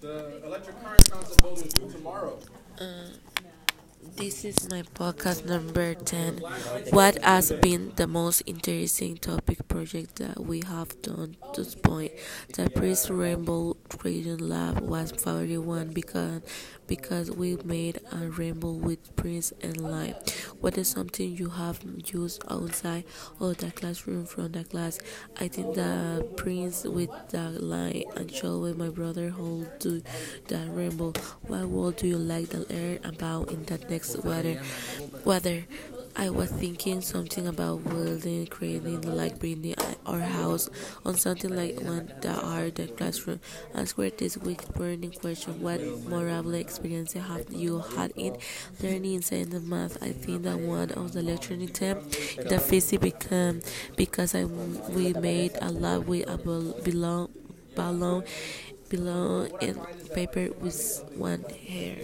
the electric current concept is due tomorrow. Uh, this is my podcast number 10. What has been the most interesting topic project that we have done to this point? The Prince Rainbow Creation Lab was favorite one because because we made a rainbow with Prince and lime. What is something you have used outside or the classroom from the class? I think the Prince with the line and showing my brother hold to the rainbow. What word do you like to learn about in the next weather? Weather. I was thinking something about building, creating, like building our house on something like one that are the classroom. Answer this week's burning question: What memorable experience have you had in learning the math? I think that one of the lecturing term, the physics became because I we made a lot with a bal- balloon, balloon, balloon and paper with one hair.